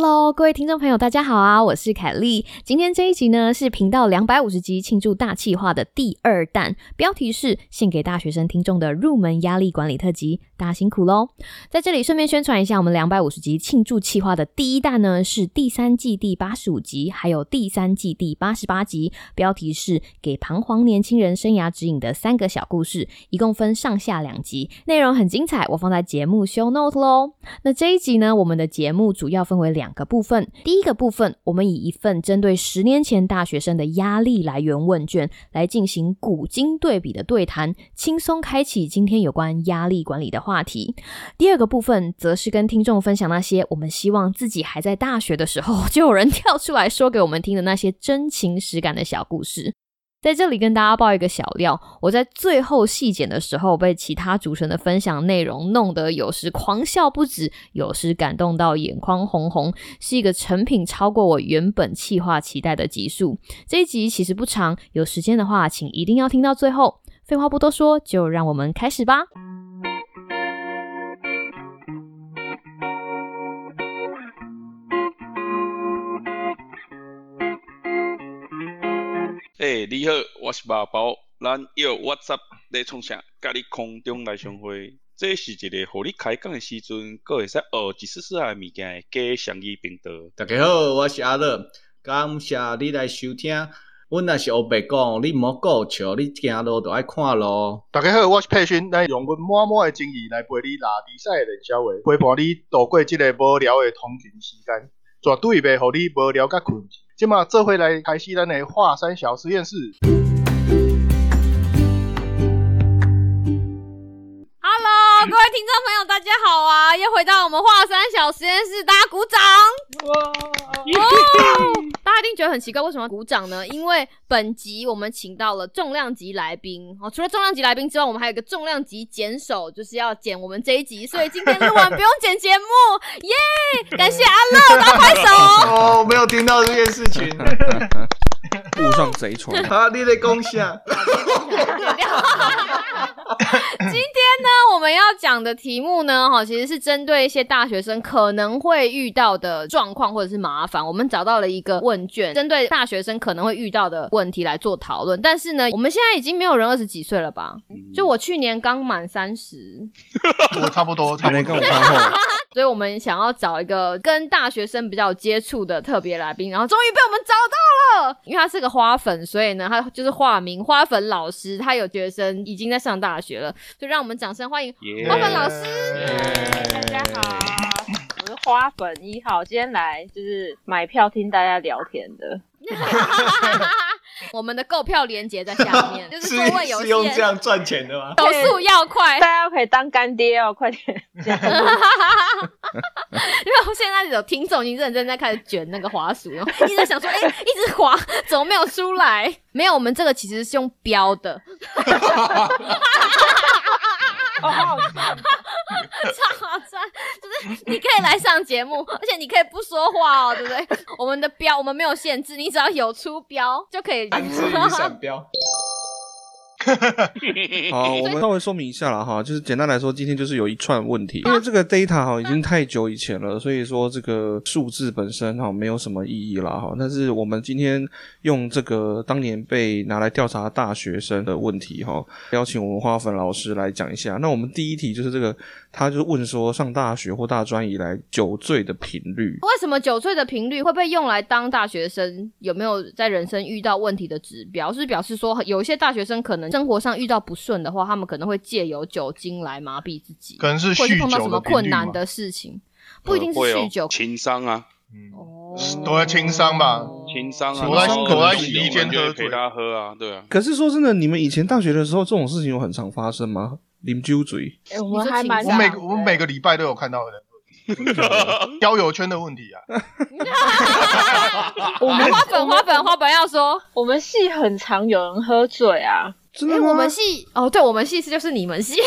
Hello，各位听众朋友，大家好啊！我是凯莉。今天这一集呢是频道两百五十集庆祝大气化的第二弹，标题是献给大学生听众的入门压力管理特辑。大家辛苦喽！在这里顺便宣传一下，我们两百五十集庆祝气化的第一弹呢是第三季第八十五集，还有第三季第八十八集，标题是给彷徨年轻人生涯指引的三个小故事，一共分上下两集，内容很精彩，我放在节目 show note 喽。那这一集呢，我们的节目主要分为两个部分，第一个部分，我们以一份针对十年前大学生的压力来源问卷来进行古今对比的对谈，轻松开启今天有关压力管理的话题。第二个部分，则是跟听众分享那些我们希望自己还在大学的时候，就有人跳出来说给我们听的那些真情实感的小故事。在这里跟大家爆一个小料，我在最后细剪的时候，被其他主持人的分享内容弄得有时狂笑不止，有时感动到眼眶红红，是一个成品超过我原本计划期待的集数。这一集其实不长，有时间的话，请一定要听到最后。废话不多说，就让我们开始吧。诶、你好，我是肉包，咱约 WhatsApp 咧创啥？甲你空中来相会。这是一个互你开讲的时阵，阁会使学一丝丝仔物件的假双语频道。大家好，我是阿乐，感谢你来收听。阮若是黑白讲，你毋好顾笑，你行路就爱看路。大家好，我是佩勋，来用阮满满的情意来陪你拉比赛的练小话，陪伴你度过即个无聊的通勤时间，绝对袂互你无聊甲困去。即马做回来开始咱的华山小实验室。听众朋友，大家好啊！又回到我们华山小实验室，大家鼓掌。哦，大家一定觉得很奇怪，为什么要鼓掌呢？因为本集我们请到了重量级来宾哦，除了重量级来宾之外，我们还有一个重量级剪手，就是要剪我们这一集，所以今天录完不用剪节目，耶！感谢阿乐，大家拍手。哦，没有听到这件事情。误上贼船。啊，你在讲啥？今天呢，我们要讲的题目呢，哈，其实是针对一些大学生可能会遇到的状况或者是麻烦，我们找到了一个问卷，针对大学生可能会遇到的问题来做讨论。但是呢，我们现在已经没有人二十几岁了吧？就我去年刚满三十，我差不多，差才不多能跟我。差不多，所以我们想要找一个跟大学生比较有接触的特别来宾，然后终于被我们找到了。因为他是个花粉，所以呢，他就是化名花粉老师，他有学生已经在上大学了，就让我们掌声欢迎花粉老师。大家好，我是花粉一号，今天来就是买票听大家聊天的。我们的购票链接在下面，就是是座位有是用这，样赚钱的吗？手速要快大。家可以当干爹哦，快点！因为我现在有听众已经认真在开始卷那个滑鼠，然后一直在想说，哎、一直滑，怎么没有出来？没有，我们这个其实是用标的，你可以来上节目，而且你可以不说话哦，对不对？我们的标我们没有限制，你只要有出标就可以。单字雨伞标。好，我们稍微说明一下了哈，就是简单来说，今天就是有一串问题，因为这个 data 哈已经太久以前了，所以说这个数字本身哈没有什么意义了哈。但是我们今天用这个当年被拿来调查大学生的问题哈，邀请我们花粉老师来讲一下。那我们第一题就是这个，他就问说上大学或大专以来酒醉的频率。为什么酒醉的频率会被用来当大学生有没有在人生遇到问题的指标？是表示说有一些大学生可能生活上遇到不顺的话，他们可能会借由酒精来麻痹自己，可能是或者碰到酗酒什么困难的事情，不一定是酗酒。情商啊，嗯，哦都在轻伤吧情商啊，情商躲在是有洗衣间就会陪陪他喝啊，对啊。可是说真的，你们以前大学的时候，这种事情有很常发生吗？啉酒醉，哎我们还蛮我每我们每个礼拜都有看到的交友圈的问题啊。我们花粉花粉花粉要说，我们系很常有人喝醉啊，哎、我们系哦，对我们系是就是你们系，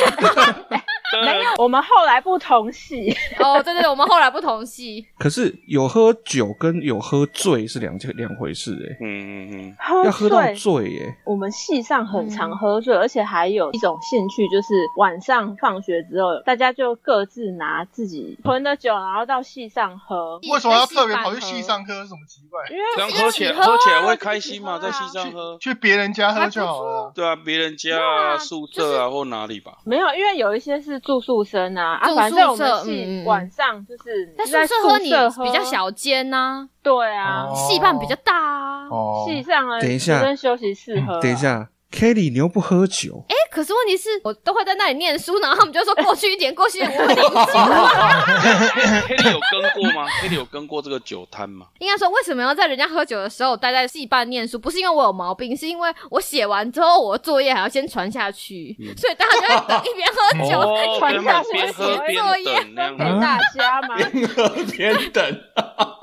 没有，我们后来不同系，哦，对对对，我们后来不同系，可是有喝酒跟有喝醉是两件两回事哎、嗯嗯嗯，喝要喝到醉。醉耶、我们系上很嗯常喝醉，而且还有一种兴趣，就是晚上放学之后，大家就各自拿自己囤的酒，然后到系上喝。为什么要特别跑去系上喝？有什么奇怪？因为这样喝起来喝啊喝起来会开心吗？自己喝啊在戏上喝？去别人家喝就好了。对啊，别人家啊、宿舍啊或哪里吧。没有，因为有一些是住宿生啊，啊，住反正我宿舍们晚上就是在在宿舍喝你喝比较，小间呐、对啊，哦戏办比较大啊。戏，上啊等一下学生休息室喝啊。等一下，Kelly，你又不喝酒，哎、可是问题是我都会在那里念书，然后他们就说过去一点，过去一点，我会领酒。Kelly 有跟过吗？Kelly 有跟过这个酒摊吗？应该说，为什么要在人家喝酒的时候待在戏班念书？不是因为我有毛病，是因为我写完之后，我的作业还要先传下去，所以大家就会等一边喝酒，哦，传下去写作业等。大家嘛，边等，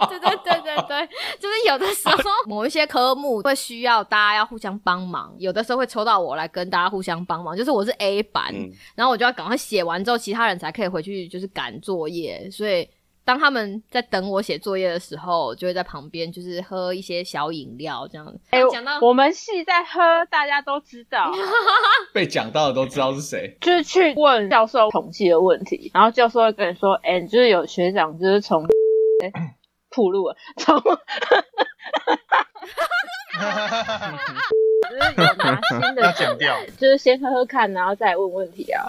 对对对对对，就是有的时候某一些科目会需要大家要互相帮忙，有的时候会抽到我来跟大家互相帮忙。就是我是 A 版，嗯，然后我就要赶快写完之后，其他人才可以回去就是赶作业。所以当他们在等我写作业的时候，就会在旁边就是喝一些小饮料这样子。哎、讲到我们系在喝，大家都知道，被讲到的都知道是谁。就是去问教授统计的问题，然后教授会跟你说，哎、就是有学长就是从哎铺路了，从就是有拿新要的 剪掉。就是先喝喝看，然后再问问题啊，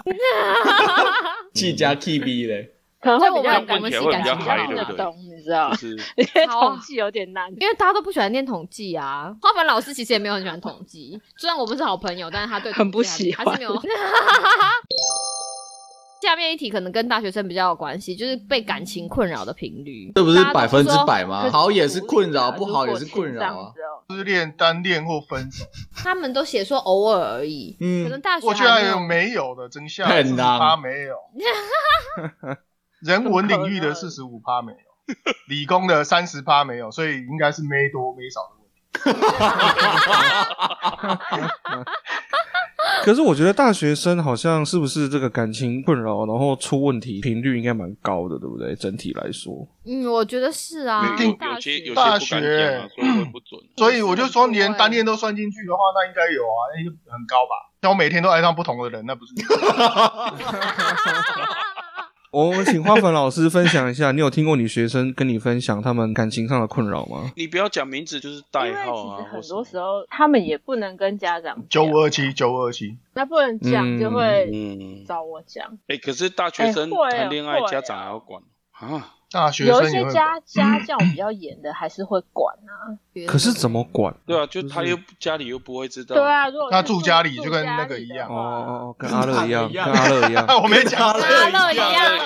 气加 K B 嘞，可能会比较所以我们问起来会比较听得懂，你知道就？是因统计有点难。因为大家都不喜欢念统计啊，花粉老师其实也没有很喜欢统计，虽然我们是好朋友，但是他对很不喜欢还是没有。下面一题可能跟大学生比较有关系，就是被感情困扰的频率，这不是百分之百吗？好也是困扰，不好也是困扰啊。失恋、单恋或分手，他们都写说偶尔而已，嗯。可能大学我觉得还有还没有的，真相很四十难趴没有，人文领域的四十五趴没有，理工的三十趴没有，所以应该是没多没少的问题。可是我觉得大学生好像是不是这个感情困扰，然后出问题频率应该蛮高的，对不对？整体来说，嗯，我觉得是啊，有有大学有些有些大不敢学讲啊，所以不准。所以我就说，连单恋都算进去的话，那应该有啊，那就很高吧？像我每天都爱上不同的人，那不是？我们请花粉老师分享一下，你有听过你学生跟你分享他们感情上的困扰吗？你不要讲名字，就是代为号啊。其实很多时候他们也不能跟家长九讲五二七，九五二七，那不能讲就会嗯，找我讲。哎，可是大学生谈恋爱，家长还要管啊？大学有一些家家教比较严的，还是会管啊。可是怎么管？对啊，就就是他又家里又不会知道。对啊，如果他住家里就跟那个一样哦哦哦，跟阿乐一样，跟跟阿乐一样。我没讲，阿乐乐一样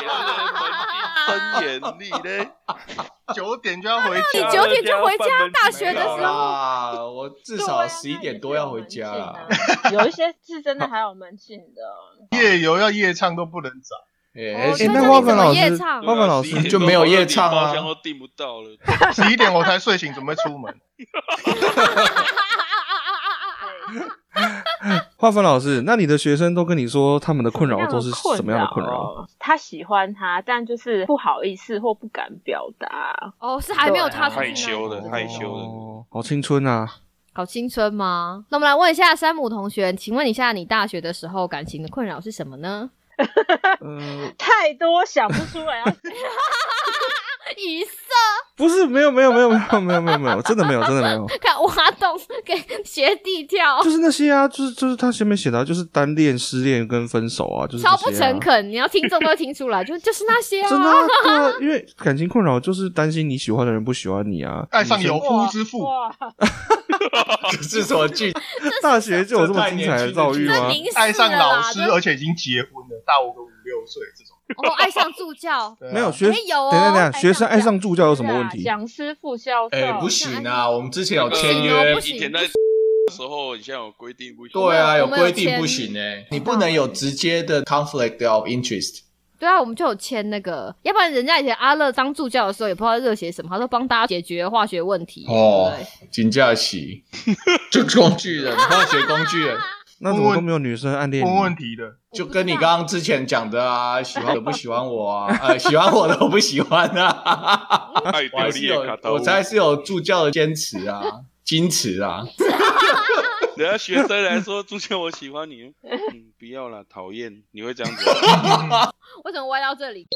真严厉嘞，九点就要回你家，九点就回家，大学的时候。啦，我至少十一点多要回家有一些是真的还有门禁的。夜游要夜唱都不能找。哎那花粉老师，花粉老师就没有夜唱啊包厢都订不到了。十一点我才睡醒，准备出门。花粉老师，那你的学生都跟你说他们的困扰都是什么样的困扰？哦？他喜欢他，但就是不好意思或不敢表达。哦，是还没有踏出去害羞的害羞的哦，好青春啊！好青春吗？那我们来问一下山姆同学，请问一下，你大学的时候感情的困扰是什么呢？呃，太多想不出来，要 语塞，不是，没有，没有，没有，没有，没有，没有，没有，真的没有，真的没有，看挖洞给学弟跳，就是那些啊，就是就是他前面写的啊、就是单恋、失恋跟分手啊，就是这超不诚恳。你要听众都会听出来，就就是那些啊。真的、啊，对啊，因为感情困扰就是担心你喜欢的人不喜欢你啊。爱上有夫之妇，哇，这是什么剧？大学就有这么精彩的遭遇吗？爱上老师，而且已经结婚了，大我个五六岁这种。哦，爱上助教，没有学，哎有等等下等学生爱上助教有什么问题？讲师副教授，哎，不行啊，我们之前有那个签约不，行以前在的时候，你现在有规定不行。对啊，有规定不行哎，你不能有直接的 conflict of interest。对啊，我们就有签那个，要不然人家以前阿乐当助教的时候也不知道热血什么，他都帮大家解决化学问题。哦 金假期，就工具人，化学工具人。那怎么都没有女生暗恋问问你？题的，就跟你刚刚之前讲的啊，喜欢的不喜欢我啊，呃，喜欢我的我不喜欢啊，爱我还是有我才是有助教的坚持啊，矜持啊，人家学生来说，朱谦我喜欢你，嗯，不要啦，讨厌，你会这样子？为什么歪到这里？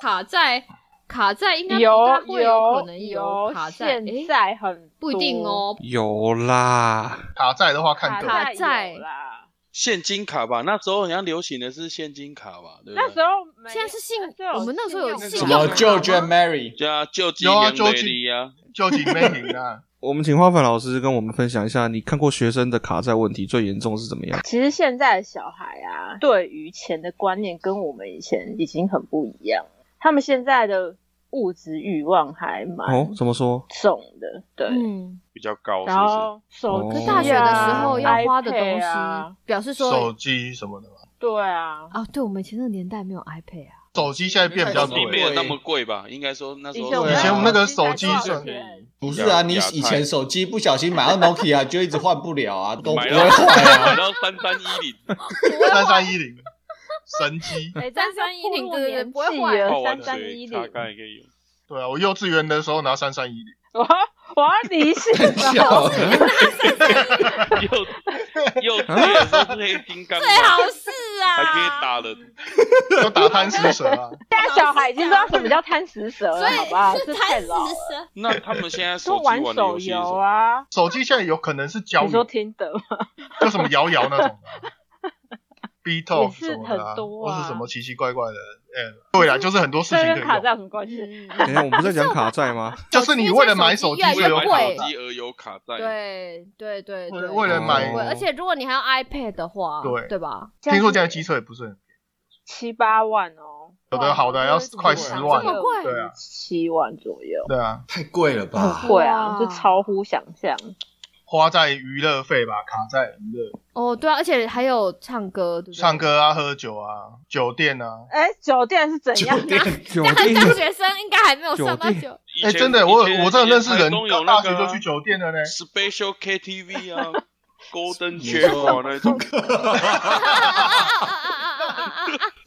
卡在，卡在应该不有有可能有卡在，现在很不一定，哦。有啦，卡在的话看卡个人。卡债有啦。现金卡吧，那时候好像流行的是现金卡吧，对不对？那时候没现在是信我们那时候有信信什么用卡 George 吗 and Mary，加救济有啊救济丽啊，究竟没赢啊？我们请花粉老师跟我们分享一下，你看过学生的卡债问题最严重是怎么样？其实现在的小孩啊，对于钱的观念跟我们以前已经很不一样。他们现在的物质欲望还蛮哦，怎么说？重的，对。嗯，比较高，是然不是？后手机啊、大学的时候要花的东西，啊，表示说手说机什么的嘛，对啊，啊，对我们以前那个年代没有 iPad 啊。手机现在变比较手贵没有那么贵吧？应该说那时候以前我们那个手手机是多少钱不是啊，你以前手机不小心买到 Nokia 就一直换不了啊，都不会买到坏买啊。到三三一零，三三一零神机。哎，三三一零对对对不会坏纪了泡完三三一零，大概也可以用。对啊，我幼稚园的时候拿三三一零，我要我要离线笑了。幼幼稚园都是黑金刚，最好是啊，还可以打人。要打贪食蛇啊。现在小孩已经知道什么叫贪食蛇了，所以好吧？是这贪食太老了。蛇。那他们现在手机玩手游戏什么？啊，手机现在有可能是交你说，听的吗？就 什么摇摇那种的，B Talk 什么的多啊或是什么奇奇怪怪的。哎，对啦，就是很多事这情可以。跟卡债有什么关系？嗯 等一下，我们不是在讲卡债吗？就是你为了买手机，而有卡债，对对对对，为了买而且如果你还要 iPad 的话，对对吧？听说现在机车也不是很便宜，七八万哦，有的好的要快十10万这么贵对啊，七万左右，对啊，太贵了吧？很贵啊，就超乎想象。花在娱乐费吧，卡在娱乐，哦，对啊，而且还有唱歌，对不对？唱歌啊，喝酒啊，酒店啊。哎，酒店是怎样？酒店 酒但是店大学生应该还没有上到酒哎，真的，我我真的认识人有，大那个啊学就去酒店了呢。Special KTV 啊，Golden 你 j a 说那种，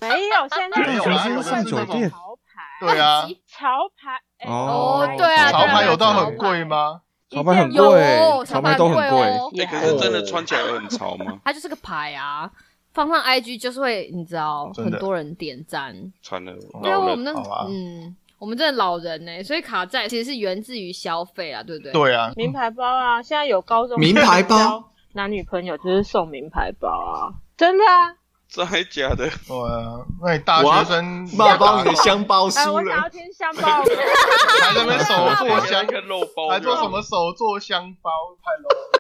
没有，现在没有啦有的是上酒店潮牌，对啊，潮牌。哎哦对啊潮牌有到很贵吗？潮牌很有贵，潮牌潮牌都很贵。哦哎，可是真的穿起来很潮吗？它就是个牌啊，放上 IG 就是会，你知道，很多人点赞。穿了对啊，我们那嗯，我们这老人呢、所以卡债其实是源自于消费啊，对不对？对啊，名牌包啊，现在有高中名牌包，男女朋友就是送名牌包啊，真的啊。真还假的？对啊，那你大学生爸帮你的香包哎，输我想要了，听香包，还在那边手做香一，个肉包，还做什？么手做香包，太 low 了。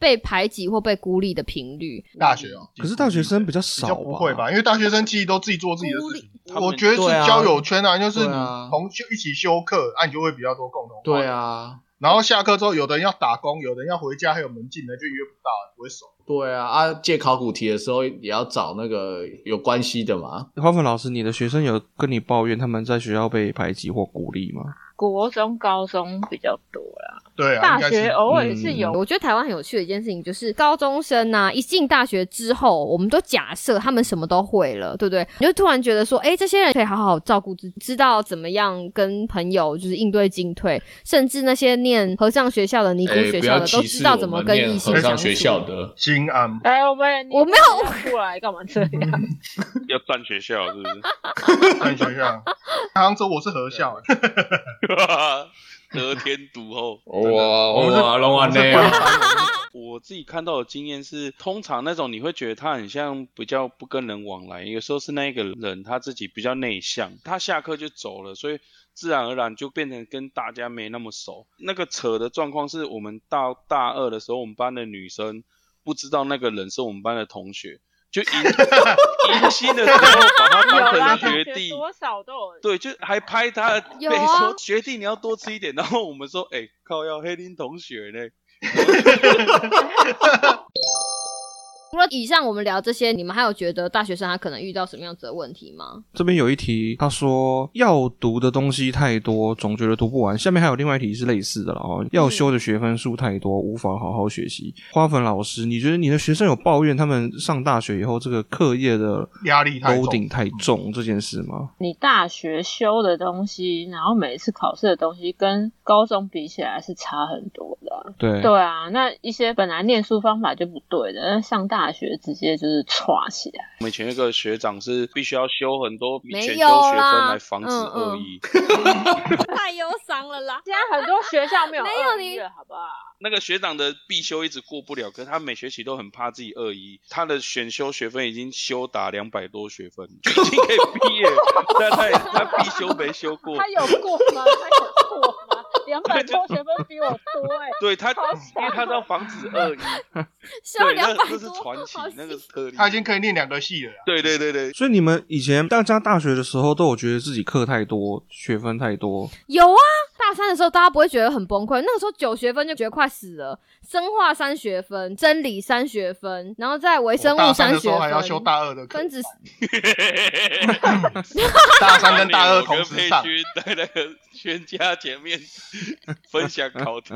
被排挤或被孤立的频率，大学哦，可是大学生比较比少较不会吧？因为大学生其实都自己做自己的事情。他们我觉得是对啊交友圈啊，就是你啊同修一起修课，啊，你就会比较多共同。对。啊，然后下课之后，有的人要打工，有的人要回家，还有门禁的就约不到，不会熟。对啊，啊，借考古题的时候也要找那个有关系的嘛。花粉老师，你的学生有跟你抱怨他们在学校被排挤或孤立吗？国中、高中比较多啦，对啊，大学偶尔是有。我觉得台湾很有趣的一件事情就是，高中生呐、一进大学之后，我们都假设他们什么都会了，对不对？你就突然觉得说，哎，这些人可以好好照顾自己，知道怎么样跟朋友就是应对进退，甚至那些念和尚学校的、尼姑哎，学校的，都知道怎么跟异性念和尚相处。学校的，金安，哎，我们我没有你过来干嘛这 样？要占学校是不是？在学校。杭州我是和校，得天独厚。哇哇，龙安呢？我自己看到的经验是，通常那种你会觉得他很像比较不跟人往来，有时候是那个人他自己比较内向，他下课就走了，所以自然而然就变成跟大家没那么熟。那个扯的状况是我们到大二的时候，我们班的女生不知道那个人是我们班的同学，就迎迎新的时候把他当成学弟。多少都有。对，就还拍他的背说啊说学弟你要多吃一点，然后我们说，哎、靠要黑林同学呢，除了以上我们聊这些，你们还有觉得大学生他可能遇到什么样子的问题吗？这边有一题，他说要读的东西太多，总觉得读不完。下面还有另外一题是类似的了哦，要修的学分数太多，无法好好学习。花粉老师，你觉得你的学生有抱怨他们上大学以后这个课业的压力太重 loading 太重这件事吗？你大学修的东西，然后每一次考试的东西，跟高中比起来是差很多的啊、对对啊，那一些本来念书方法就不对的，那上大学直接就是歘起来。我们以前那个学长是必须要修很多没选修有学分来防止嗯嗯恶意。太忧伤了啦！现在很多学校没有没有你二一了，好不好？那个学长的必修一直过不了，可是他每学期都很怕自己二一，他的选修学分已经修达两百多学分，就 已经可以毕业了，但 他也他必修没修过。他有过吗？他有过吗？两百多学分比我多哎、对他，好因为他要防止二一，修对，两百多，那这是传奇，那个是特例。他已经可以念两个系了啊。对对对对，所以你们以前大家大学的时候都有觉得自己课太多，学分太多，有啊，大三的时候大家不会觉得很崩溃，那个时候九学分就觉得快死了，生化三学分，真理三学分，然后再微生物学三的时候还要修。大二的分，子 大三跟大二同时上。在那个全家前面分享考题，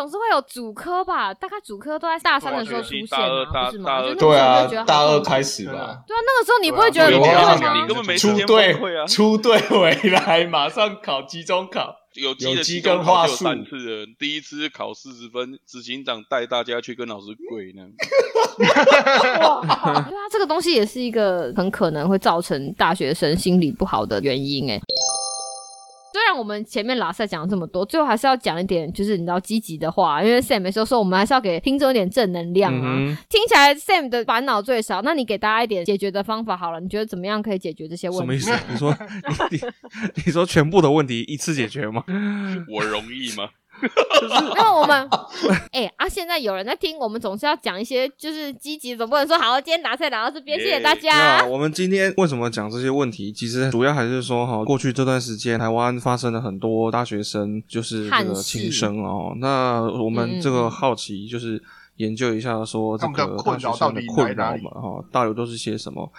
总是会有主科吧，大概主科都在大三的时候出现是吗？对啊大二开始吧，对啊，那个时候你不会觉得对啊对很崩溃有啊吗你？根本没时间崩出队溃啊。出队回来马上考期中考，有机的有机期中考有跟话术三次的，第一次考四十分，执行长带大家去跟老师跪呢。对啊，这个东西也是一个很可能会造成大学生心理不好的原因哎。虽然我们前面拉塞讲了这么多，最后还是要讲一点，就是你知道积极的话，因为 Sam 没说说，我们还是要给听众一点正能量啊。嗯听起来 Sam 的烦恼最少，那你给大家一点解决的方法好了，你觉得怎么样可以解决这些问题？什么意思？你说你 你你说全部的问题一次解决吗？我容易吗？因为 我们，哎、啊，现在有人在听，我们总是要讲一些就是积极，总不能说好，今天拿菜拿到这边，谢谢大家。我们今天为什么讲这些问题？其实主要还是说哈，过去这段时间台湾发生了很多大学生就是轻生哦。那我们这个好奇就是研究一下说这个大学生的困扰嘛哈，到底都是些什么？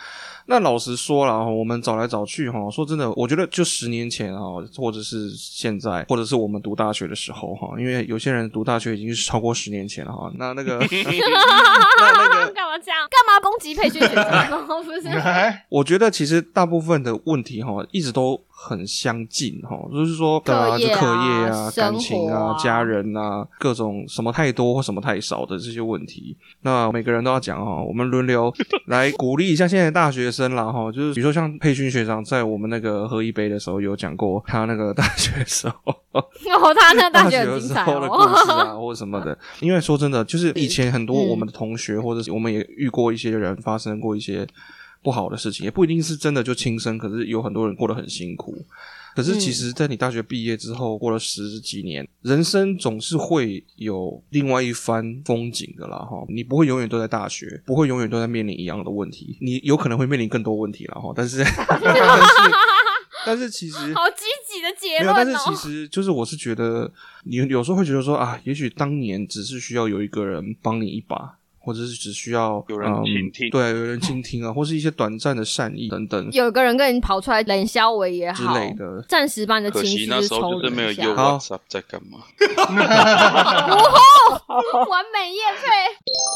那老实说了哈，我们找来找去哈，说真的，我觉得就十年前哈，或者是现在，或者是我们读大学的时候哈，因为有些人读大学已经是超过十年前了哈。那那个那那个干嘛这样？干嘛攻击培训学生？不是，哎我觉得其实大部分的问题哈，一直都很相近哈，就是说，对啊，课业啊就课业啊、生感情啊家人啊，各种什么太多或什么太少的这些问题，那每个人都要讲哈，我们轮流来鼓励一下现在的大学生啦哈，就是比如说像佩勋学长在我们那个喝一杯的时候有讲过他那个大学的时候。哦，他那个大学时候的故哦。事啊，或者什么的。因为说真的，就是以前很多嗯我们的同学，或者是我们也遇过一些人发生过一些不好的事情，也不一定是真的就轻生，可是有很多人过得很辛苦。可是其实，在你大学毕业之后，过了十几年，人生总是会有另外一番风景的啦，哈！你不会永远都在大学，不会永远都在面临一样的问题，你有可能会面临更多问题了，哈！但是，但是，但是其实好积极的结没有，论但是其哦。实就是我是觉得，你有时候会觉得说啊，也许当年只是需要有一个人帮你一把，或者是只需要有人嗯倾听对，有人倾听啊，或是一些短暂的善意等等有个人跟你跑出来冷消维也之好，类的。暂时把你的可情绪惜那时候抽离一下用好 WhatsApp 在干嘛？完美夜配。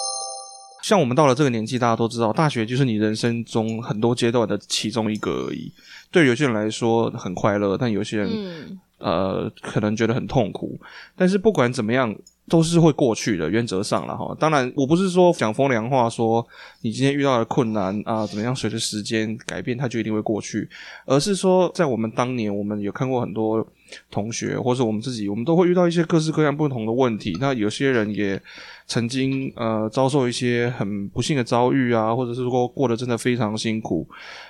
像我们到了这个年纪，大家都知道，大学就是你人生中很多阶段的其中一个而已。对有些人来说很快乐，但有些人、嗯，呃可能觉得很痛苦。但是不管怎么样，都是会过去的，原则上了哈。当然，我不是说讲风凉话，说你今天遇到的困难啊、怎么样，随着时间改变，它就一定会过去，而是说，在我们当年，我们有看过很多同学，或者我们自己，我们都会遇到一些各式各样不同的问题。那有些人也曾经呃遭受一些很不幸的遭遇啊，或者是说过得真的非常辛苦。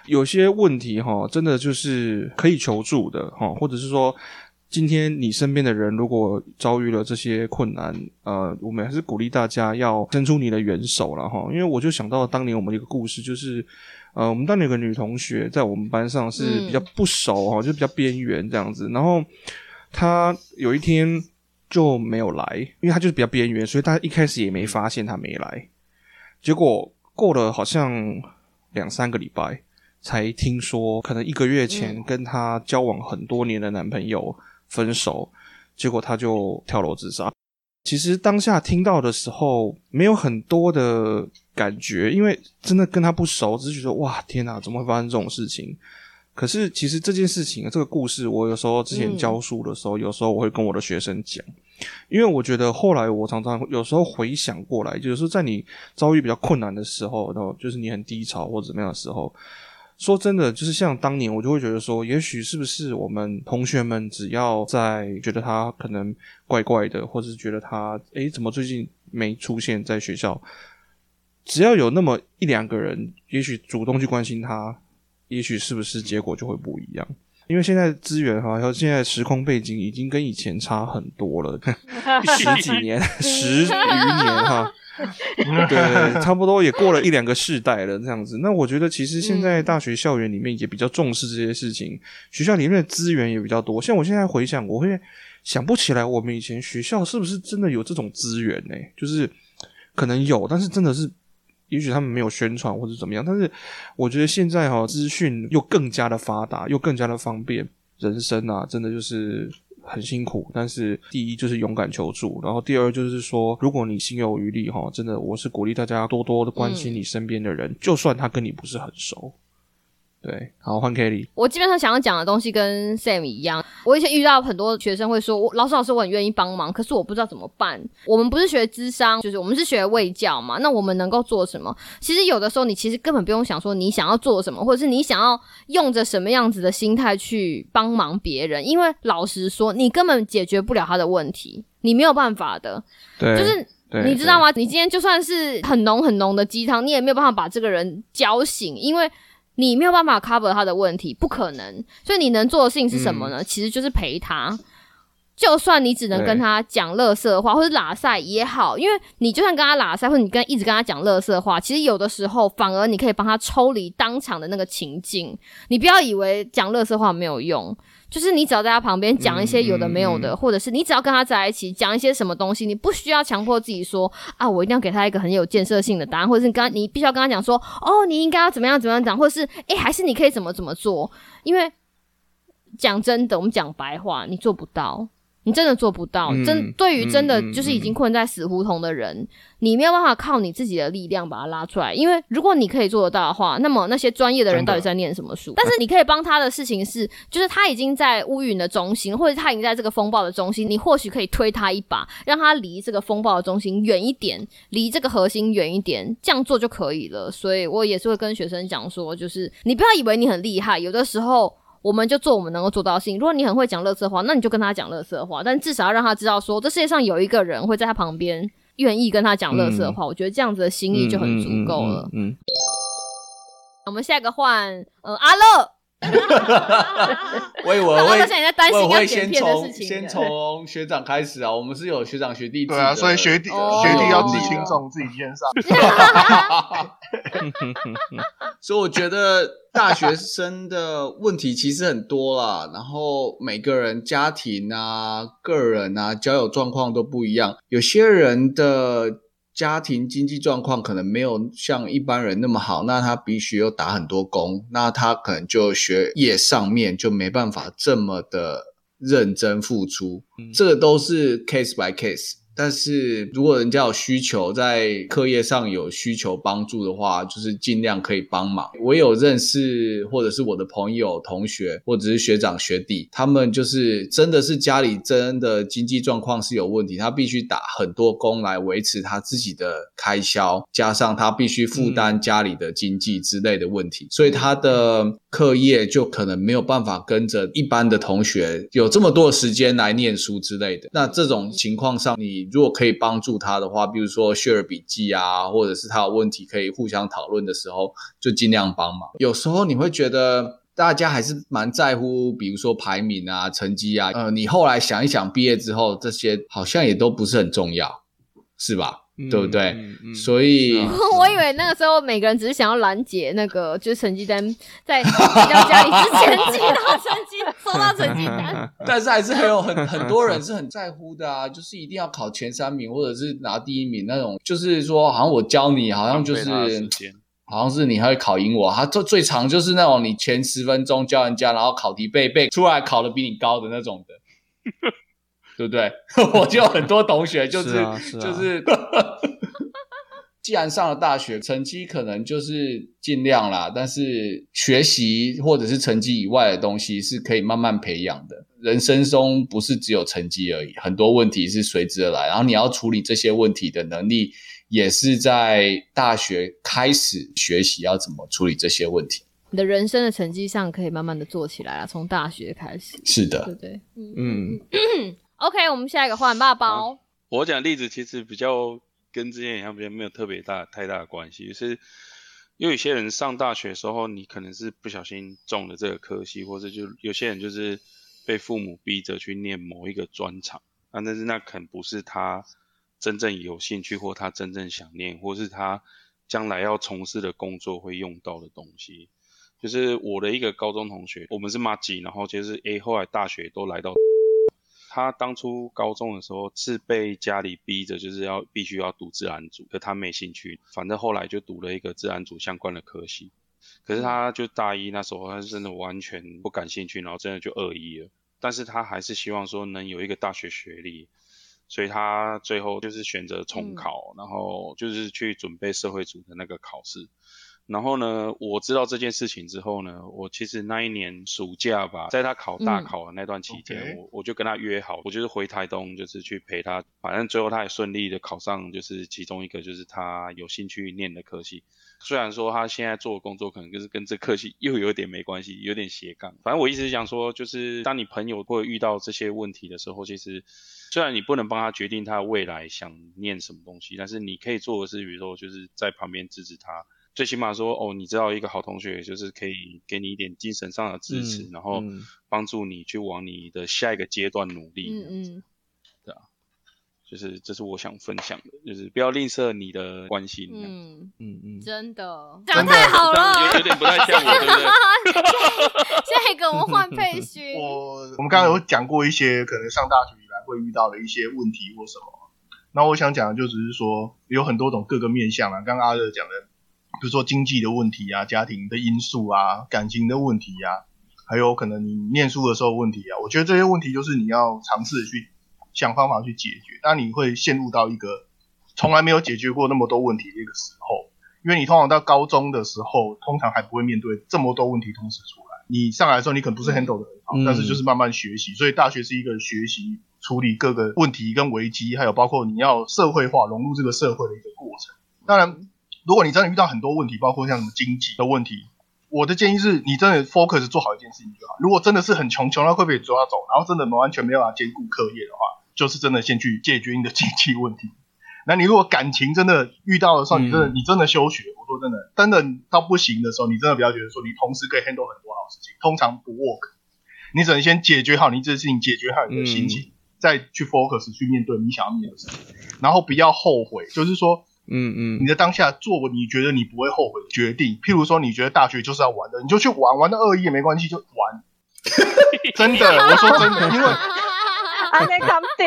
有些问题哈，真的就是可以求助的哈，或者是说。今天你身边的人如果遭遇了这些困难，呃，我们还是鼓励大家要伸出你的援手了哈。因为我就想到当年我们的一个故事，就是呃，我们当年有个女同学在我们班上是比较不熟哈，就比较边缘这样子。然后她有一天就没有来，因为她就是比较边缘，所以大家一开始也没发现她没来。结果过了好像两三个礼拜，才听说可能一个月前跟她交往很多年的男朋友分手，结果他就跳楼自杀。其实当下听到的时候，没有很多的感觉，因为真的跟他不熟，只是觉得哇，天哪，怎么会发生这种事情？可是其实这件事情，这个故事，我有时候之前教书的时候，有时候我会跟我的学生讲，因为我觉得后来我常常有时候回想过来，就是说在你遭遇比较困难的时候，然后就是你很低潮或者怎么样的时候。说真的，就是像当年，我就会觉得说，也许是不是我们同学们只要在觉得他可能怪怪的，或者是觉得他诶怎么最近没出现在学校，只要有那么一两个人，也许主动去关心他，也许是不是结果就会不一样？因为现在资源哈，还有现在时空背景已经跟以前差很多了，十几年、十余年哈。对，差不多也过了一两个世代了，这样子。那我觉得其实现在大学校园里面也比较重视这些事情，学校里面的资源也比较多。像我现在回想，我会想不起来我们以前学校是不是真的有这种资源呢？就是可能有，但是真的是，也许他们没有宣传或者怎么样。但是我觉得现在哈，资讯又更加的发达，又更加的方便，人生啊，真的就是。很辛苦，但是第一就是勇敢求助，然后第二就是说，如果你心有余力哈，真的我是鼓励大家多多的关心你身边的人，就算他跟你不是很熟。对，好换 Kelly。我基本上想要讲的东西跟 Sam 一样。我以前遇到很多学生会说：“我老师老师，我很愿意帮忙，可是我不知道怎么办。”我们不是学智商，就是我们是学卫教嘛。那我们能够做什么？其实有的时候，你其实根本不用想说你想要做什么，或者是你想要用着什么样子的心态去帮忙别人。因为老实说，你根本解决不了他的问题，你没有办法的。对，就是你知道吗？你今天就算是很浓很浓的鸡汤，你也没有办法把这个人浇醒，因为。你没有办法 cover 他的问题，不可能。所以你能做的事情是什么呢？其实就是陪他。就算你只能跟他讲乐色话，或者拉塞也好，因为你就算跟他拉塞，或者你跟一直跟他讲乐色话，其实有的时候反而你可以帮他抽离当场的那个情境。你不要以为讲乐色话没有用。就是你只要在他旁边讲一些有的没有的，或者是你只要跟他在一起讲一些什么东西，你不需要强迫自己说啊，我一定要给他一个很有建设性的答案，或者是刚你必须要跟他讲说，哦，你应该要怎么样怎么样讲，或者是诶，还是你可以怎么怎么做，因为讲真的，我们讲白话，你做不到。你真的做不到，真对于真的就是已经困在死胡同的人，你没有办法靠你自己的力量把他拉出来。因为如果你可以做得到的话，那么那些专业的人到底在念什么书？但是你可以帮他的事情是，就是他已经在乌云的中心，或者他已经在这个风暴的中心，你或许可以推他一把，让他离这个风暴的中心远一点，离这个核心远一点，这样做就可以了。所以我也是会跟学生讲说，就是你不要以为你很厉害，有的时候。我们就做我们能够做到的事情。如果你很会讲乐色话，那你就跟他讲乐色话，但至少要让他知道，说这世界上有一个人会在他旁边，愿意跟他讲乐色话。我觉得这样子的心意就很足够了。嗯，我们下一个换呃阿乐。我以为我会，我会先从先从学长开始啊。我们是有学长学弟对啊，所以学弟学弟要自己轻重自己肩上。所以我觉得大学生的问题其实很多啦，然后每个人家庭啊、个人啊、交友状况都不一样，有些人的。家庭经济状况可能没有像一般人那么好，那他必须要打很多工，那他可能就学业上面就没办法这么的认真付出，这个都是 case by case。但是如果人家有需求，在课业上有需求帮助的话，就是尽量可以帮忙。我有认识或者是我的朋友、同学，或者是学长学弟，他们就是真的是家里真的经济状况是有问题，他必须打很多工来维持他自己的开销，加上他必须负担家里的经济之类的问题，所以他的。课业就可能没有办法跟着一般的同学有这么多时间来念书之类的。那这种情况上，你如果可以帮助他的话，比如说 share 笔记啊，或者是他有问题可以互相讨论的时候，就尽量帮忙。有时候你会觉得大家还是蛮在乎，比如说排名啊、成绩啊。呃，你后来想一想，毕业之后这些好像也都不是很重要，是吧？对不对？嗯嗯所以 我以为那个时候每个人只是想要拦截那个，就是成绩单在 回到家里之前寄到成绩，收到成绩单。但是还是很有很很多人是很在乎的啊，就是一定要考前三名或者是拿第一名那种，就是说好像我教你，好像就是好像是你还会考赢我，他最最长就是那种你前十分钟教人家，然后考题背背出来考的比你高的那种的，对不对？我就有很多同学就是是啊是啊就是。既然上了大学，成绩可能就是尽量啦，但是学习或者是成绩以外的东西是可以慢慢培养的。人生中不是只有成绩而已，很多问题是随之而来，然后你要处理这些问题的能力，也是在大学开始学习要怎么处理这些问题。你的人生的成绩上可以慢慢的做起来了，从大学开始，是的，对不对？嗯嗯，OK，我们下一个换爸包。我讲例子其实比较跟之前一样，比较没有特别大太大的关系，就是因为有些人上大学的时候，你可能是不小心中了这个科系，或者就有些人就是被父母逼着去念某一个专长，啊，但是那可能不是他真正有兴趣，或他真正想念，或是他将来要从事的工作会用到的东西。就是我的一个高中同学，我们是妈吉，然后就是 A 后来大学都来到他当初高中的时候是被家里逼着，就是要必须要读自然组，可他没兴趣，反正后来就读了一个自然组相关的科系。可是他就大一那时候，他是真的完全不感兴趣，然后真的就二一了。但是他还是希望说能有一个大学学历，所以他最后就是选择重考，然后就是去准备社会组的那个考试。然后呢，我知道这件事情之后呢，我其实那一年暑假吧，在他考大嗯考的那段期间我我就跟他约好，我就是回台东，就是去陪他，反正最后他也顺利的考上，就是其中一个就是他有兴趣念的科系。虽然说他现在做的工作可能就是跟这科系又有点没关系，有点斜杠。反正我一直想说，就是当你朋友会遇到这些问题的时候，其实虽然你不能帮他决定他未来想念什么东西，但是你可以做的是，比如说就是在旁边支持他。最起码说，哦，你知道一个好同学，就是可以给你一点精神上的支持，嗯然后嗯帮助你去往你的下一个阶段努力。嗯嗯，就是这是我想分享的，就是不要吝啬你的关心。嗯，嗯，嗯嗯，真的讲太好了有。点不太像我，对不对？下一个我们换佩勋。我我们刚刚有讲过一些可能上大学以来会遇到的一些问题或什么。那我想讲的就只是说，有很多种各个面向啊。刚刚阿乐讲的，比如说经济的问题啊、家庭的因素啊、感情的问题啊，还有可能你念书的时候问题啊。我觉得这些问题就是你要尝试去想方法去解决，那你会陷入到一个从来没有解决过那么多问题的一个时候。因为你通常到高中的时候，通常还不会面对这么多问题同时出来。你上来的时候，你可能不是 handle 的很好，嗯但是就是慢慢学习。所以大学是一个学习处理各个问题跟危机，还有包括你要社会化融入这个社会的一个过程。当然，如果你真的遇到很多问题，包括像什么经济的问题，我的建议是你真的 focus 做好一件事情就好。如果真的是很穷，穷到会被抓走，然后真的完全没有办法兼顾课业的话，就是真的先去解决你的经济问题。那你如果感情真的遇到的时候，你真的、嗯你真的休学，我说真的，真的到不行的时候，你真的不要觉得说你同时可以 handle 很多好事情，通常不 work。你只能先解决好你这件事情，解决好你的心情，再去 focus 去面对你想要面对的事情，然后不要后悔。就是说，嗯嗯你的当下做你觉得你不会后悔的决定，譬如说你觉得大学就是要玩的，你就去玩，玩到二一也没关系，就玩。真的，我说真的，因为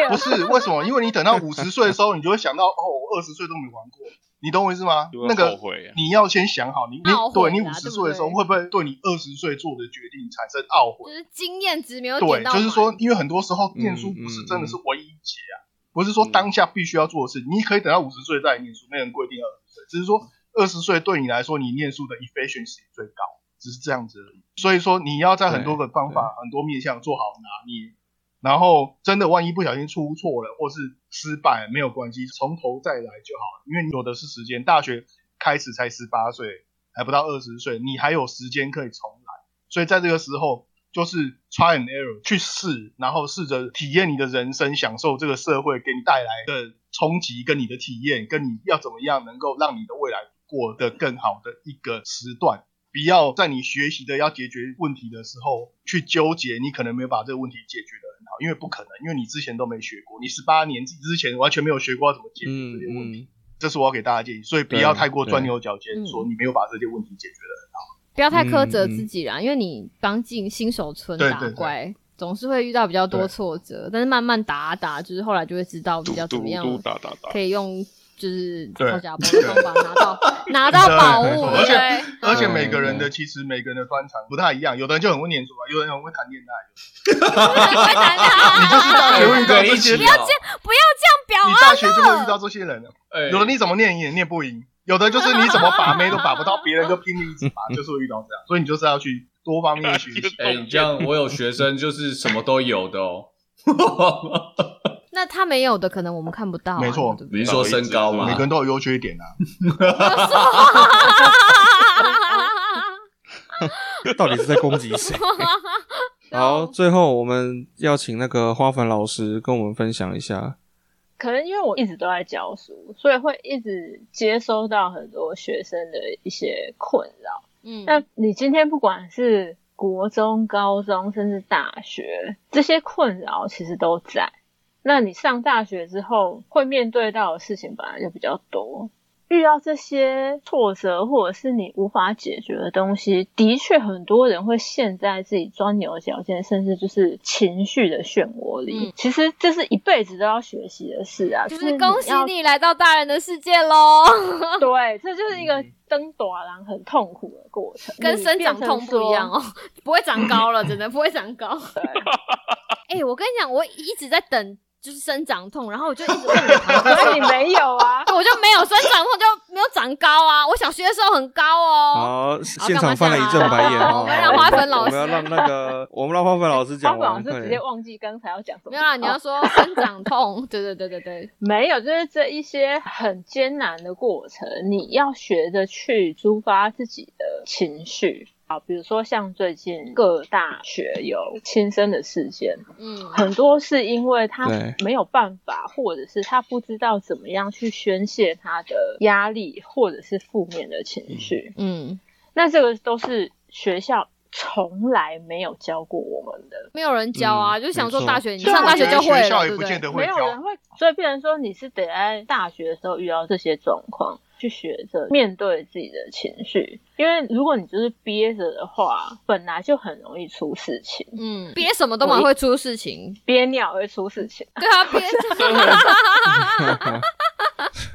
不。是为什么？因为你等到五十岁的时候，你就会想到，哦，我二十岁都没玩过，你懂我意思吗那个你要先想好，你你对你五十岁的时候，会不会对你二十岁做的决定产生懊悔？就是经验值没有对就是说，因为很多时候念书嗯不是嗯真的是唯一解啊，不是说当下必须要做的事，你可以等到五十岁再来念书，没人规定二十岁，只是说二十岁对你来说，你念书的 efficiency 最高，只是这样子而已。所以说，你要在很多个方法、很多面向做好拿捏，然后真的万一不小心出错了或是失败，没有关系，从头再来就好了，因为你有的是时间。大学开始才十八岁，还不到二十岁，你还有时间可以重来。所以在这个时候，就是 try and error 去试，然后试着体验你的人生，享受这个社会给你带来的冲击跟你的体验，跟你要怎么样能够让你的未来过得更好的一个时段。不要在你学习的要解决问题的时候去纠结，你可能没有把这个问题解决的很好，因为不可能，因为你之前都没学过，你十八年之前完全没有学过要怎么解决这些问题。嗯这是我要给大家建议，所以不要太过钻牛角尖，嗯说你没有把这些问题解决的。不要太苛责自己啦，因为你刚进新手村打对对。对怪，总是会遇到比较多挫折，但是慢慢打啊打，就是后来就会知道比较怎么样嘟打打打。可，以用就是对靠甲包的方法拿到 拿到宝物，而且而且嗯每个人的其实每个人的专长不太一样，有的人就很会念书啊，有的人很会谈恋爱，太难了，你就是大学会遇到这些，不要这不要这样表你啊！大学就会遇到这些人了。哎。有的你怎么念你也念不赢，有的就是你怎么把妹都把不到，别人就拼命一直把，就是会遇到这样，所以你就是要去多方面学习。哎、你这样我有学生就是什么都有的哦。那他没有的，可能我们看不到啊、没错对不对你是说身高嘛？每个人都有优缺点啊。到底是在攻击谁？好，最后我们要请那个花粉老师跟我们分享一下。可能因为我一直都在教书，所以会一直接收到很多学生的一些困扰。嗯，那你今天不管是国中、高中，甚至大学，这些困扰其实都在。那你上大学之后，会面对到的事情本来就比较多，遇到这些挫折或者是你无法解决的东西，的确很多人会陷在自己钻牛角尖，甚至就是情绪的漩涡里。嗯其实这是一辈子都要学习的事啊，就是恭喜你来到大人的世界喽，对，这就是一个登短廊很痛苦的过程，跟生长痛不一样哦，不会长高了，真的不会长高。哎、我跟你讲，我一直在等。就是生长痛，然后我就一直问我堂哥可是你没有啊，我就没有生长痛，就没有长高啊。我小学的时候很高哦。好，现场翻了一阵白眼哦。我们让花粉老师我们要让那个，我们让花粉老师讲花，粉老师直接。忘记刚才要讲什么。没有啦，你要哦说生长痛，对对对对对，没有，就是这一些很艰难的过程，你要学着去抒发自己的情绪。啊，比如说像最近各大学有轻生的事件，嗯。很多是因为他没有办法，或者是他不知道怎么样去宣泄他的压力，或者是负面的情绪。嗯，那这个都是学校从来没有教过我们的，没有人教啊，嗯就想说大学你上大学就会了，学校也不对对？见得会教没有人。会，所以变成说你是得在大学的时候遇到这些状况，去学着面对自己的情绪，因为如果你就是憋着的话，本来就很容易出事情，嗯，憋什么都蛮会出事情，憋尿会出事情。对啊，憋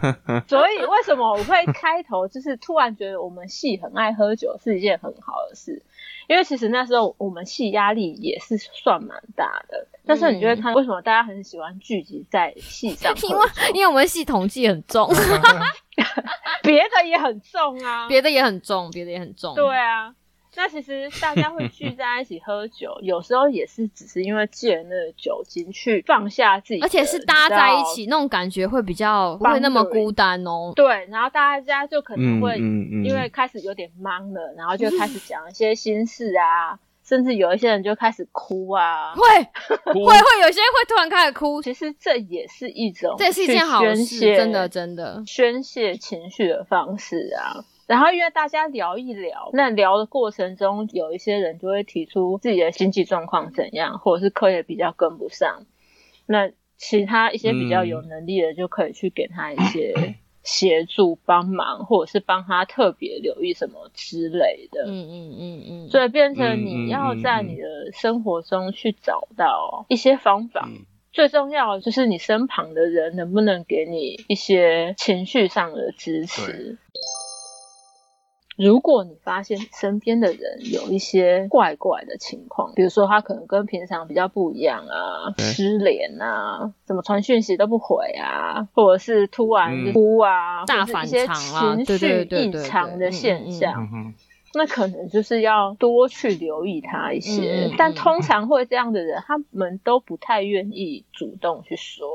所以为什么我会开头就是突然觉得我们系很爱喝酒是一件很好的事？因为其实那时候我们系压力也是算蛮大的，但是你就会看为什么大家很喜欢聚集在系上喝 因为，因为我们系统计很重 别的也很重啊，别的也很重，别的也很重，对啊。那其实大家会聚在一起喝酒，有时候也是只是因为借那个酒精去放下自己，而且是搭在一起，那种感觉会比较不会那么孤单哦。对，然后大家就可能嗯会因为开始有点忙了，然后就开始讲一些心事啊，甚至有一些人就开始哭啊。会会会有些会突然开始哭，其实这也是一种，这是一件好宣事，泄真的真的。宣泄情绪的方式啊。然后因为大家聊一聊，那聊的过程中，有一些人就会提出自己的经济状况怎样，或者是课业比较跟不上，那其他一些比较有能力的就可以去给他一些 协助、帮忙，或者是帮他特别留意什么之类的。嗯嗯嗯嗯，所以变成嗯你要在你的生活中去找到一些方法。嗯最重要的就是你身旁的人能不能给你一些情绪上的支持。如果你发现身边的人有一些怪怪的情况，比如说他可能跟平常比较不一样啊，对。失联啊，怎么传讯息都不回啊，或者是突然嗯。哭啊，大或者是一些反常啊情对对绪异常的现象，那可能就是要多去留意他一些。但通常会这样的人，他们都不太愿意主动去说，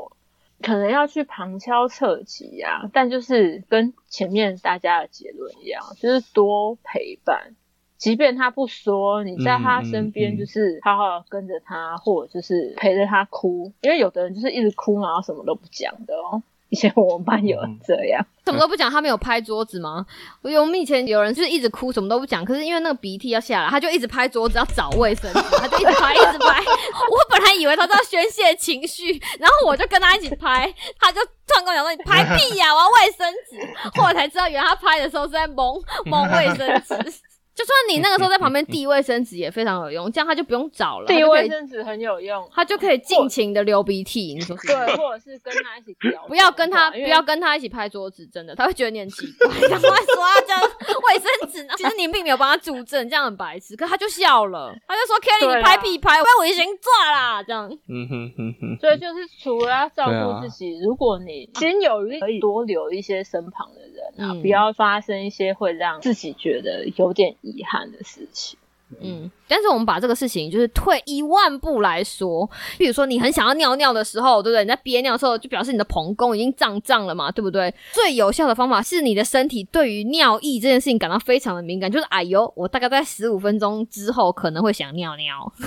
可能要去旁敲侧击啊。但就是跟前面大家的结论一样，就是多陪伴。即便他不说，你在他身边就是好好跟着他，或者就是陪着他哭，因为有的人就是一直哭，然后什么都不讲的哦。以前我们班有人这样，什么都不讲，他没有拍桌子吗？我有我们以前有人就是一直哭，什么都不讲，可是因为那个鼻涕要下来，他就一直拍桌子要找卫生纸，他就一直拍一直拍。我本来以为他在宣泄情绪，然后我就跟他一起拍，他就突然跟我讲说：“你拍屁呀、我要卫生纸。”后来才知道，原来他拍的时候是在蒙蒙卫生纸。就算你那个时候在旁边递卫生纸也非常有用，这样他就不用找了，他递卫生纸很有用。他就可以尽情的流鼻涕。你说是不是对，或者是跟他一起聊，不要跟他，不要跟他一起拍桌子，真的，他会觉得你很奇怪。赶快说他这样卫生纸呢？其实你并没有帮他助阵，这样很白痴。可他就笑了，他就说：“Kelly，你拍屁拍，我要危险抓啦。”这样，嗯哼哼哼，所以就是除了要照顾自己，如果你心有余力，可以多留一些身旁的人啊，嗯不要发生一些会让自己觉得有点遗憾的事情。嗯。但是我们把这个事情就是退一万步来说，比如说你很想要尿尿的时候，对不对？你在憋尿的时候，就表示你的膀胱已经胀胀了嘛，对不对？最有效的方法是你的身体对于尿意这件事情感到非常的敏感，就是哎呦，我大概在十五分钟之后可能会想尿尿，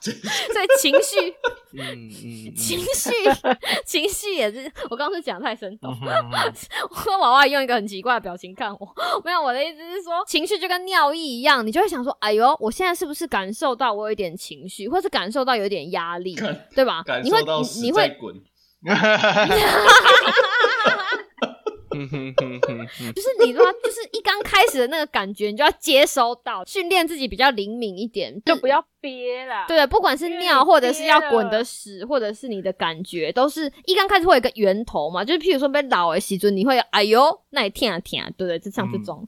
所以情绪嗯嗯，情绪，情绪也是，我刚刚是讲得太生动。我跟娃娃用一个很奇怪的表情看我，没有，我的意思是说，情绪就跟尿意一样，你就会想说，哎呦，我现在是不是感受到我有一点情绪，或是感受到有点压力，对吧？感你会受到你你会屎在滚。就是你说，就是一刚开始的那个感觉，你就要接收到，训练自己比较灵敏一点，就不要憋了。对，不管是尿，或者是要憋滚的屎，或者是你的感觉，都是一刚开始会有一个源头嘛。就是譬如说被老的时尊，你会哎呦，那你听啊听啊，对不对？就像这种。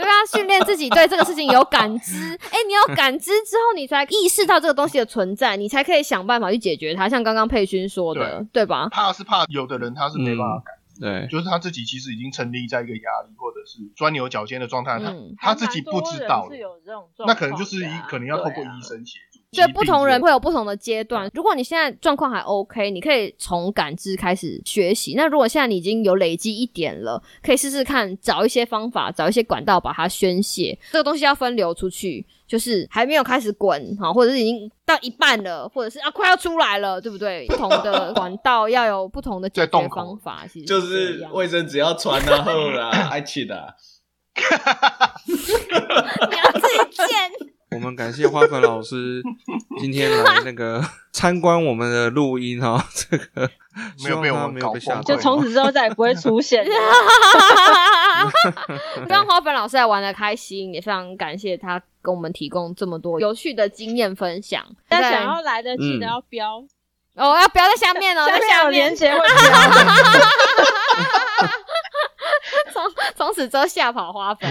对啊，训练自己对这个事情有感知。哎、你有感知之后，你才意识到这个东西的存在，你才可以想办法去解决它。像刚刚佩勋说的，对吧？怕是怕有的人他是没办法感知，嗯，对，就是他自己其实已经沉溺在一个压力或者是钻牛角尖的状态，他嗯他自己不知道是有这种状况那可能就是一啊可能要透过医生协助。所以不同人会有不同的阶段。如果你现在状况还 OK，你可以从感知开始学习。那如果现在你已经有累积一点了，可以试试看找一些方法，找一些管道把它宣泄。这个东西要分流出去，就是还没有开始滚哈，或者是已经到一半了，或者是啊快要出来了，对不对？不同的 管道要有不同的解决方法，其实就是卫生纸要穿啊，后啦，爱气的啊。你要自己剪。我们感谢花粉老师今天来那个参观我们的录音哈，这个没有被我们希望他没有被吓到，搞疯就从此之后再也不会出现了。让花粉老师来玩的开心，也非常感谢他跟我们提供这么多有趣的经验分享。但对想要来的记得要标，哦，要标在下面哦，在下面结会标。从 从此之后吓跑花粉。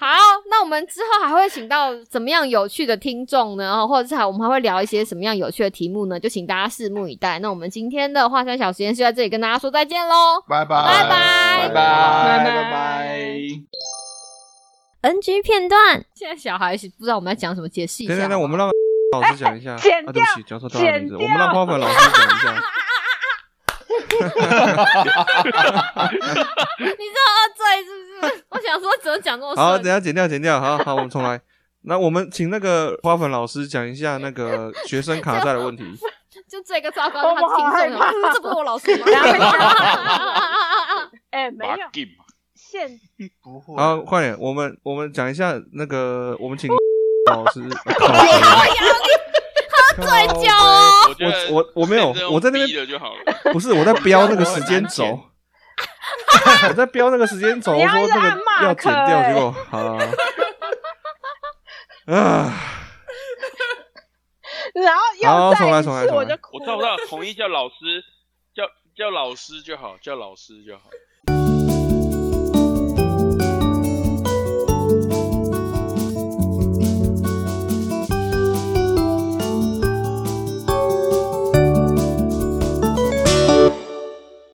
好，那我们之后还会请到怎么样有趣的听众呢？哦或者是还我们还会聊一些什么样有趣的题目呢？就请大家拭目以待。那我们今天的华山小实验室在这里跟大家说再见喽。拜拜拜拜拜拜拜拜拜。NG 片段，现在小孩是不知道我们在讲什么，解释一下。等等等，我们让 老师讲一下。剪啊，对不起，讲错他的名字，我们让花粉老师讲一下。你知道二醉是不是？我想说怎么讲这么好，等一下剪掉，剪掉。好好，我们重来。那我们请那个花粉老师讲一下那个学生卡债的问题。就这个糟糕，他我们好听害怕众了，这不是我老师吗？哎，没有现不会。好，快点，我们我们讲一下那个，我们请老师。喝醉酒哦我我我我没有我在那边就好了。不是我在标那个时间轴，我在标那个时间轴，你要一直说那个要剪掉，欸结果好了。啊，然后好又再来重来重来次我就哭我知道，我知道，统一叫老师，叫叫老师就好，叫老师就好。